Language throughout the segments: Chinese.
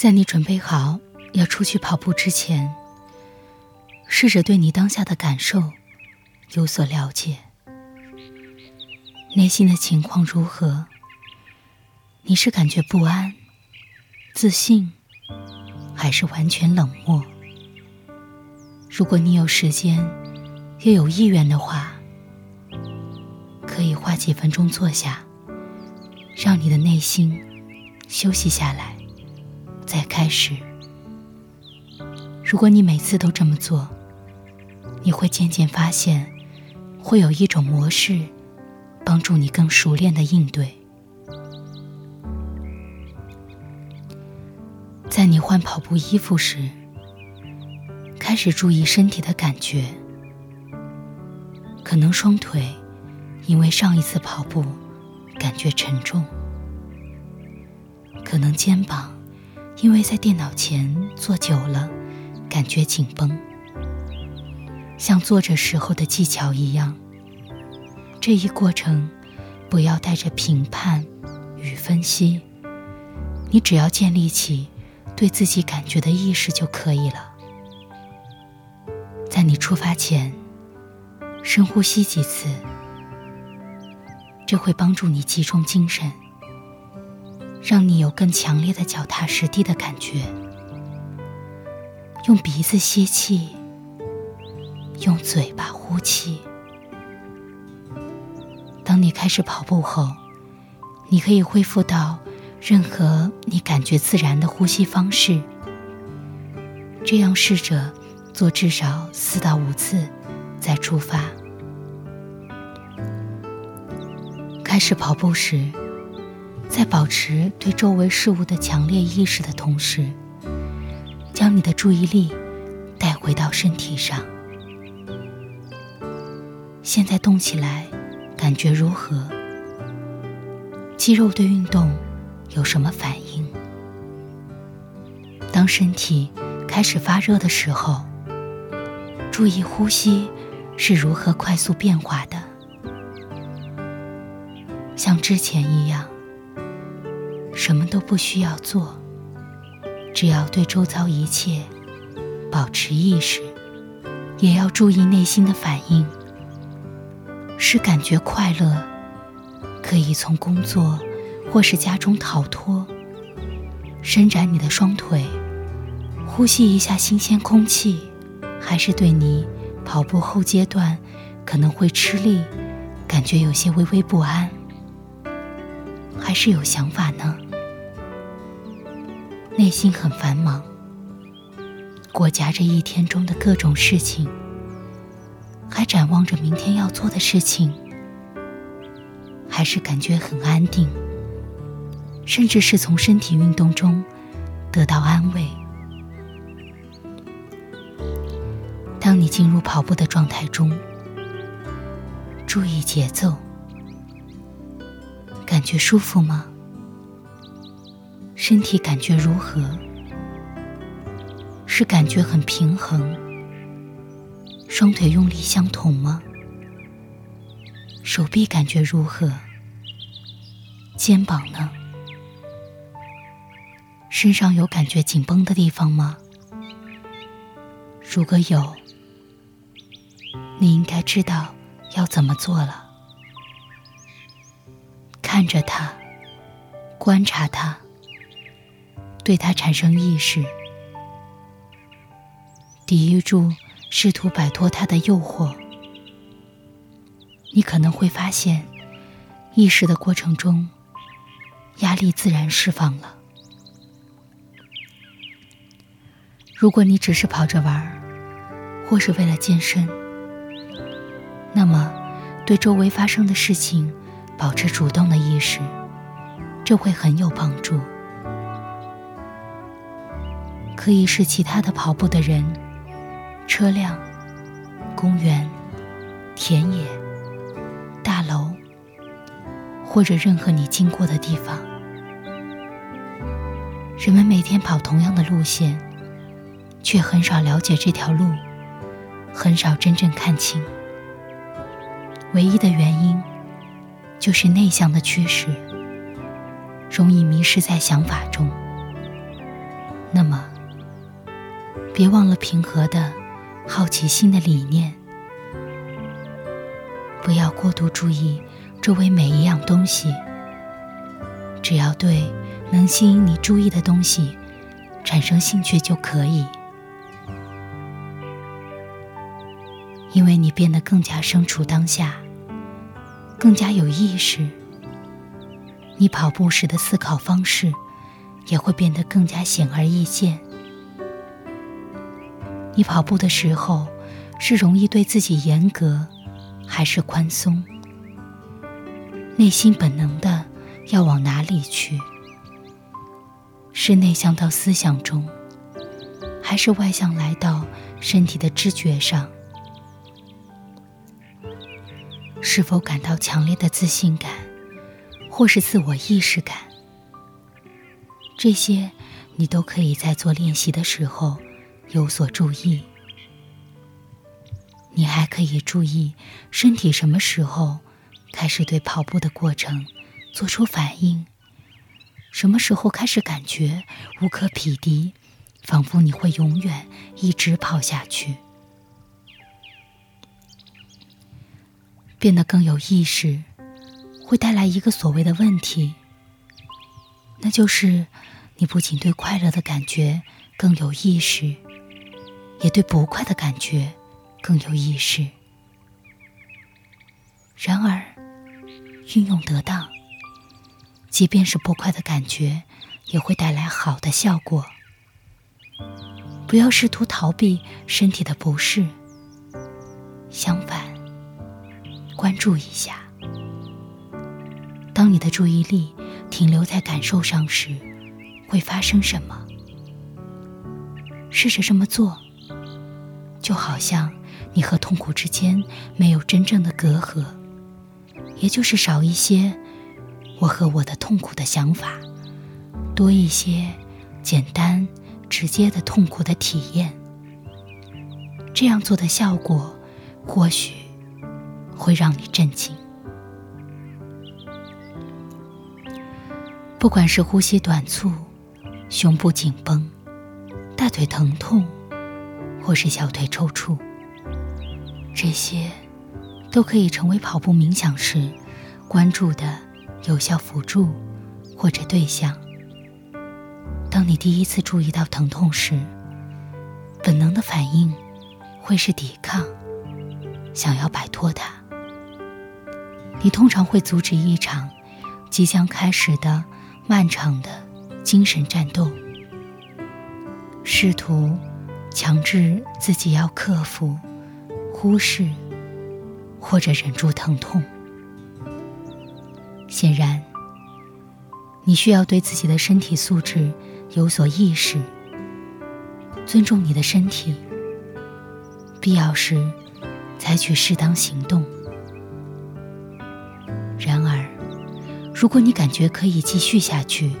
在你准备好要出去跑步之前，试着对你当下的感受有所了解，内心的情况如何？你是感觉不安、自信，还是完全冷漠？如果你有时间，又有意愿的话，可以花几分钟坐下，让你的内心休息下来，再开始。如果你每次都这么做，你会渐渐发现，会有一种模式帮助你更熟练的应对。在你换跑步衣服时，开始注意身体的感觉。可能双腿因为上一次跑步感觉沉重，可能肩膀因为在电脑前坐久了感觉紧绷。像坐着时候的技巧一样，这一过程不要带着评判与分析，你只要建立起。对自己感觉的意识就可以了。在你出发前，深呼吸几次，这会帮助你集中精神，让你有更强烈的脚踏实地的感觉。用鼻子吸气，用嘴巴呼气。当你开始跑步后，你可以恢复到。任何你感觉自然的呼吸方式，这样试着做至少四到五次，再出发。开始跑步时，在保持对周围事物的强烈意识的同时，将你的注意力带回到身体上。现在动起来，感觉如何？肌肉对运动。有什么反应？当身体开始发热的时候，注意呼吸是如何快速变化的。像之前一样，什么都不需要做，只要对周遭一切保持意识，也要注意内心的反应。是感觉快乐，可以从工作。或是家中逃脱，伸展你的双腿，呼吸一下新鲜空气，还是对你跑步后阶段可能会吃力，感觉有些微微不安，还是有想法？内心很繁忙，裹夹着一天中的各种事情，还展望着明天要做的事情，还是感觉很安定？甚至是从身体运动中得到安慰。当你进入跑步的状态中，注意节奏，感觉舒服吗？身体感觉如何？是感觉很平衡？双腿用力相同吗？手臂感觉如何？肩膀呢？身上有感觉紧绷的地方吗？如果有，你应该知道要怎么做了。看着它，观察它，对它产生意识，抵御住试图摆脱它的诱惑。你可能会发现，意识的过程中，压力自然释放了。如果你只是跑着玩儿，或是为了健身，那么对周围发生的事情保持主动的意识，这会很有帮助。可以是其他的跑步的人、车辆、公园、田野、大楼，或者任何你经过的地方。人们每天跑同样的路线。却很少了解这条路，很少真正看清。唯一的原因，就是内向的趋势，容易迷失在想法中。那么，别忘了平和的好奇心的理念，不要过度注意周围每一样东西，只要对能吸引你注意的东西产生兴趣就可以。因为你变得更加身处当下，更加有意识，你跑步时的思考方式也会变得更加显而易见。你跑步的时候是容易对自己严格，还是宽松？内心本能的要往哪里去？是内向到思想中，还是外向来到身体的知觉上？是否感到强烈的自信感，或是自我意识感？这些你都可以在做练习的时候有所注意。你还可以注意身体什么时候开始对跑步的过程做出反应，什么时候开始感觉无可匹敌，仿佛你会永远一直跑下去。变得更有意识，会带来一个所谓的问题，那就是你不仅对快乐的感觉更有意识，也对不快的感觉更有意识。然而，运用得当，即便是不快的感觉，也会带来好的效果。不要试图逃避身体的不适，相反。关注一下，当你的注意力停留在感受上时，会发生什么？试着这么做，就好像你和痛苦之间没有真正的隔阂，也就是少一些我和我的痛苦的想法，多一些简单直接的痛苦的体验。这样做的效果，或许。会让你震惊。不管是呼吸短促、胸部紧绷、大腿疼痛，或是小腿抽搐，这些都可以成为跑步冥想时关注的有效辅助或者对象。当你第一次注意到疼痛时，本能的反应会是抵抗，想要摆脱它。你通常会阻止一场即将开始的漫长的精神战斗，试图强制自己要克服、忽视或者忍住疼痛。显然，你需要对自己的身体素质有所意识，尊重你的身体，必要时采取适当行动。然而，如果你感觉可以继续下去，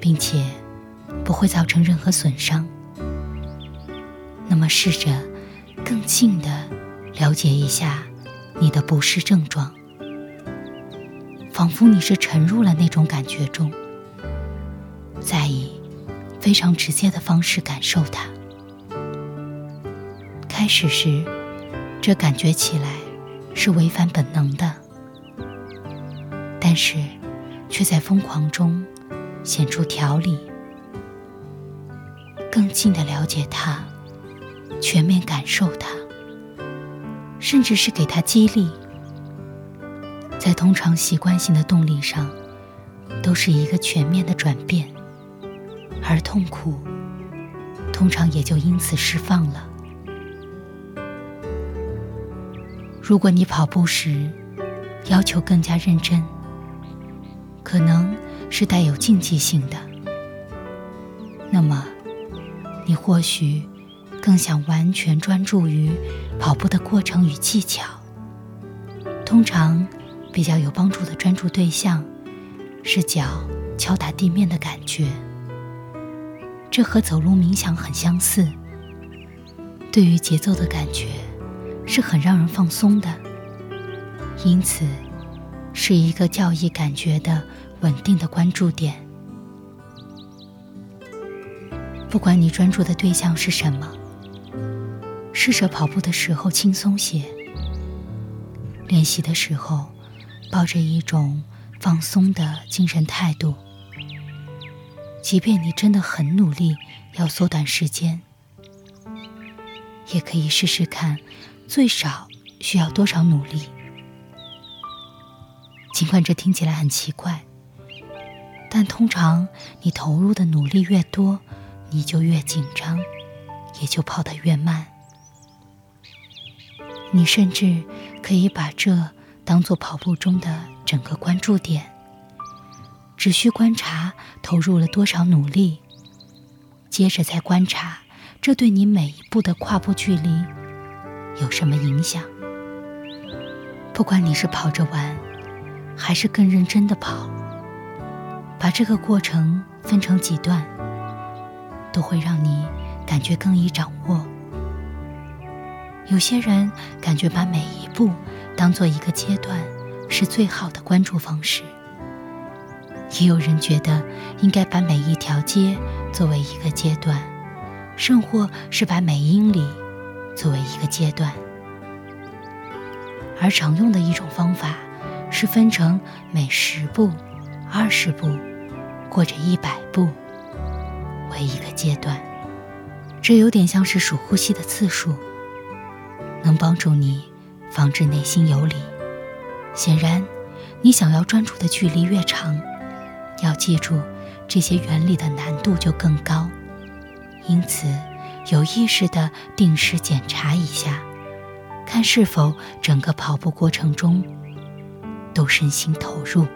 并且不会造成任何损伤，那么试着更近的了解一下你的不适症状，仿佛你是沉入了那种感觉中，再以非常直接的方式感受它。开始时，这感觉起来是违反本能的。但是，却在疯狂中显出条理，更近的了解它，全面感受它，甚至是给它激励，在通常习惯性的动力上，都是一个全面的转变，而痛苦通常也就因此释放了。如果你跑步时要求更加认真，可能是带有竞技性的，那么你或许更想完全专注于跑步的过程与技巧。通常比较有帮助的专注对象是脚敲打地面的感觉，这和走路冥想很相似。对于节奏的感觉是很让人放松的，因此。是一个教义感觉的稳定的关注点。不管你专注的对象是什么，试着跑步的时候轻松些，练习的时候抱着一种放松的精神态度。即便你真的很努力要缩短时间，也可以试试看，最少需要多少努力。尽管这听起来很奇怪，但通常你投入的努力越多，你就越紧张，也就跑得越慢。你甚至可以把这当做跑步中的整个关注点，只需观察投入了多少努力，接着再观察这对你每一步的跨步距离有什么影响。不管你是跑着玩。还是更认真的跑，把这个过程分成几段，都会让你感觉更易掌握。有些人感觉把每一步当做一个阶段是最好的关注方式，也有人觉得应该把每一条街作为一个阶段，甚或是把每英里作为一个阶段，而常用的一种方法。是分成每十步、二十步或者一百步为一个阶段，这有点像是数呼吸的次数，能帮助你防止内心游离。显然，你想要专注的距离越长，要记住这些原理的难度就更高。因此，有意识的定时检查一下，看是否整个跑步过程中。都身心投入。